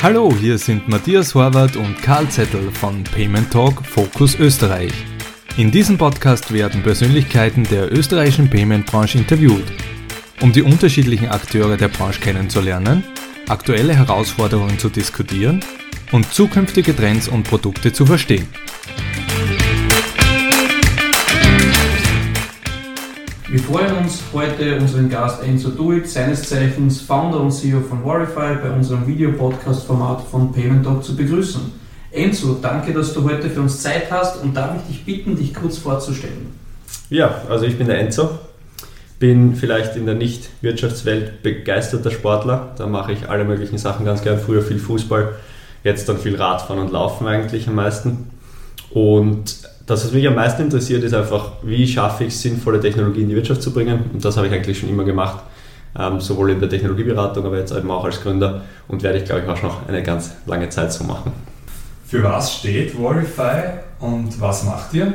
Hallo, hier sind Matthias Horvath und Karl Zettel von Payment Talk Focus Österreich. In diesem Podcast werden Persönlichkeiten der österreichischen Payment-Branche interviewt, um die unterschiedlichen Akteure der Branche kennenzulernen, aktuelle Herausforderungen zu diskutieren und zukünftige Trends und Produkte zu verstehen. Wir freuen uns heute unseren Gast Enzo Duit, seines Zeichens Founder und CEO von Warify, bei unserem Videopodcast-Format von Payment Talk zu begrüßen. Enzo, danke, dass du heute für uns Zeit hast und darf ich dich bitten, dich kurz vorzustellen? Ja, also ich bin der Enzo, bin vielleicht in der Nicht-Wirtschaftswelt begeisterter Sportler. Da mache ich alle möglichen Sachen ganz gern. Früher viel Fußball, jetzt dann viel Radfahren und Laufen eigentlich am meisten. Und das, was mich am meisten interessiert, ist einfach, wie schaffe ich es, sinnvolle Technologie in die Wirtschaft zu bringen. Und das habe ich eigentlich schon immer gemacht, ähm, sowohl in der Technologieberatung, aber jetzt eben auch als Gründer und werde ich, glaube ich, auch noch eine ganz lange Zeit so machen. Für was steht Warify und was macht ihr?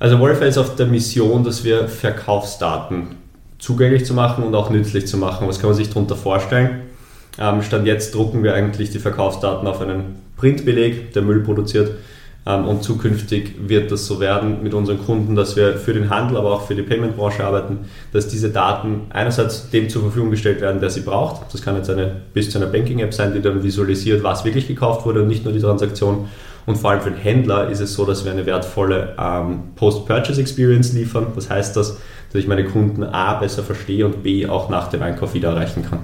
Also Warify ist auf der Mission, dass wir Verkaufsdaten zugänglich zu machen und auch nützlich zu machen. Was kann man sich darunter vorstellen? Ähm, Stand jetzt drucken wir eigentlich die Verkaufsdaten auf einen Printbeleg, der Müll produziert und zukünftig wird das so werden mit unseren Kunden, dass wir für den Handel, aber auch für die Payment-Branche arbeiten, dass diese Daten einerseits dem zur Verfügung gestellt werden, der sie braucht. Das kann jetzt eine, bis zu einer Banking-App sein, die dann visualisiert, was wirklich gekauft wurde und nicht nur die Transaktion. Und vor allem für den Händler ist es so, dass wir eine wertvolle ähm, Post-Purchase-Experience liefern. Was heißt das? Dass ich meine Kunden A besser verstehe und B auch nach dem Einkauf wieder erreichen kann.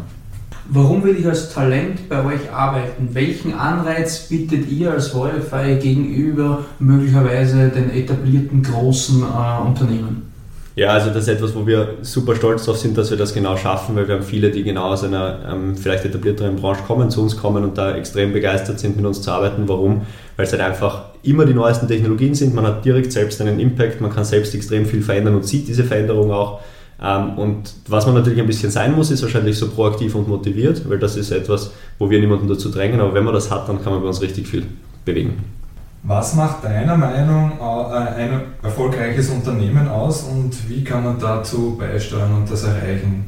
Warum will ich als Talent bei euch arbeiten? Welchen Anreiz bietet ihr als Verify gegenüber möglicherweise den etablierten großen äh, Unternehmen? Ja, also das ist etwas, wo wir super stolz darauf sind, dass wir das genau schaffen, weil wir haben viele, die genau aus einer ähm, vielleicht etablierteren Branche kommen, zu uns kommen und da extrem begeistert sind, mit uns zu arbeiten. Warum? Weil es halt einfach immer die neuesten Technologien sind, man hat direkt selbst einen Impact, man kann selbst extrem viel verändern und sieht diese Veränderung auch. Ähm, und was man natürlich ein bisschen sein muss, ist wahrscheinlich so proaktiv und motiviert, weil das ist etwas, wo wir niemanden dazu drängen, aber wenn man das hat, dann kann man bei uns richtig viel bewegen. Was macht deiner Meinung äh, ein erfolgreiches Unternehmen aus und wie kann man dazu beisteuern und das erreichen?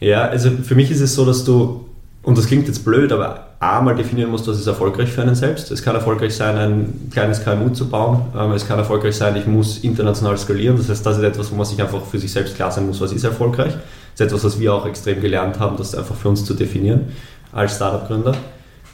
Ja, also für mich ist es so, dass du, und das klingt jetzt blöd, aber A, mal definieren musst, was ist erfolgreich für einen selbst. Es kann erfolgreich sein, ein kleines KMU zu bauen. Ähm, es kann erfolgreich sein, ich muss international skalieren. Das heißt, das ist etwas, wo man sich einfach für sich selbst klar sein muss, was ist erfolgreich. Das ist etwas, was wir auch extrem gelernt haben, das einfach für uns zu definieren als Startup-Gründer.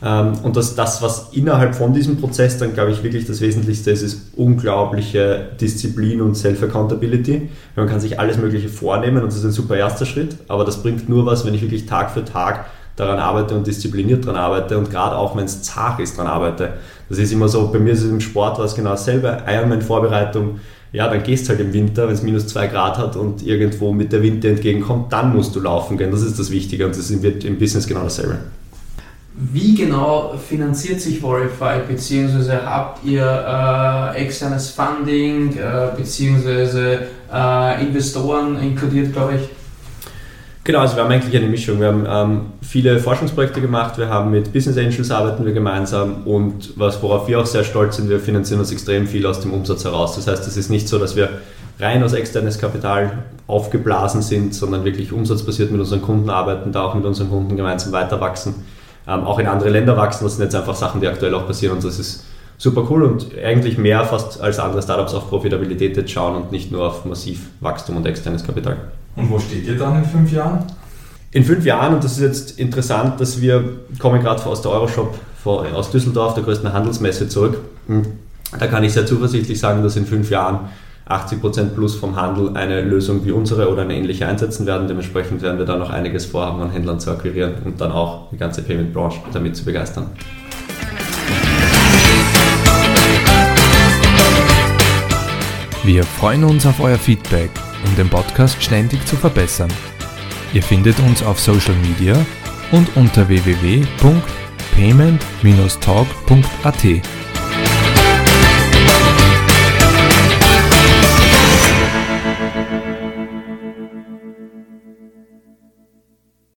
Ähm, und das, das, was innerhalb von diesem Prozess dann, glaube ich, wirklich das Wesentlichste ist, ist unglaubliche Disziplin und Self-Accountability. Man kann sich alles Mögliche vornehmen und das ist ein super erster Schritt, aber das bringt nur was, wenn ich wirklich Tag für Tag daran arbeite und diszipliniert daran arbeite und gerade auch, wenn es zart ist, daran arbeite. Das ist immer so, bei mir ist es im Sport was genau dasselbe. Ironman-Vorbereitung, ja, dann gehst du halt im Winter, wenn es minus zwei Grad hat und irgendwo mit der Wind entgegenkommt, dann musst du laufen gehen. Das ist das Wichtige und das wird im Business genau dasselbe. Wie genau finanziert sich Verify, beziehungsweise habt ihr äh, externes Funding, äh, beziehungsweise äh, Investoren inkludiert, glaube ich? Genau, also wir haben eigentlich eine Mischung. Wir haben ähm, viele Forschungsprojekte gemacht, wir haben mit Business Angels arbeiten wir gemeinsam und was, worauf wir auch sehr stolz sind, wir finanzieren uns extrem viel aus dem Umsatz heraus. Das heißt, es ist nicht so, dass wir rein aus externes Kapital aufgeblasen sind, sondern wirklich umsatzbasiert mit unseren Kunden arbeiten, da auch mit unseren Kunden gemeinsam weiter wachsen, ähm, auch in andere Länder wachsen. Das sind jetzt einfach Sachen, die aktuell auch passieren und das ist super cool und eigentlich mehr fast als andere Startups auf Profitabilität jetzt schauen und nicht nur auf massiv Wachstum und externes Kapital. Und wo steht ihr dann in fünf Jahren? In fünf Jahren, und das ist jetzt interessant, dass wir kommen gerade aus der Euroshop aus Düsseldorf, der größten Handelsmesse, zurück. Hm. Da kann ich sehr zuversichtlich sagen, dass in fünf Jahren 80% plus vom Handel eine Lösung wie unsere oder eine ähnliche einsetzen werden. Dementsprechend werden wir da noch einiges vorhaben, an Händlern zu akquirieren und dann auch die ganze Payment-Branche damit zu begeistern. Wir freuen uns auf euer Feedback um den Podcast ständig zu verbessern. Ihr findet uns auf Social Media und unter www.payment-talk.at.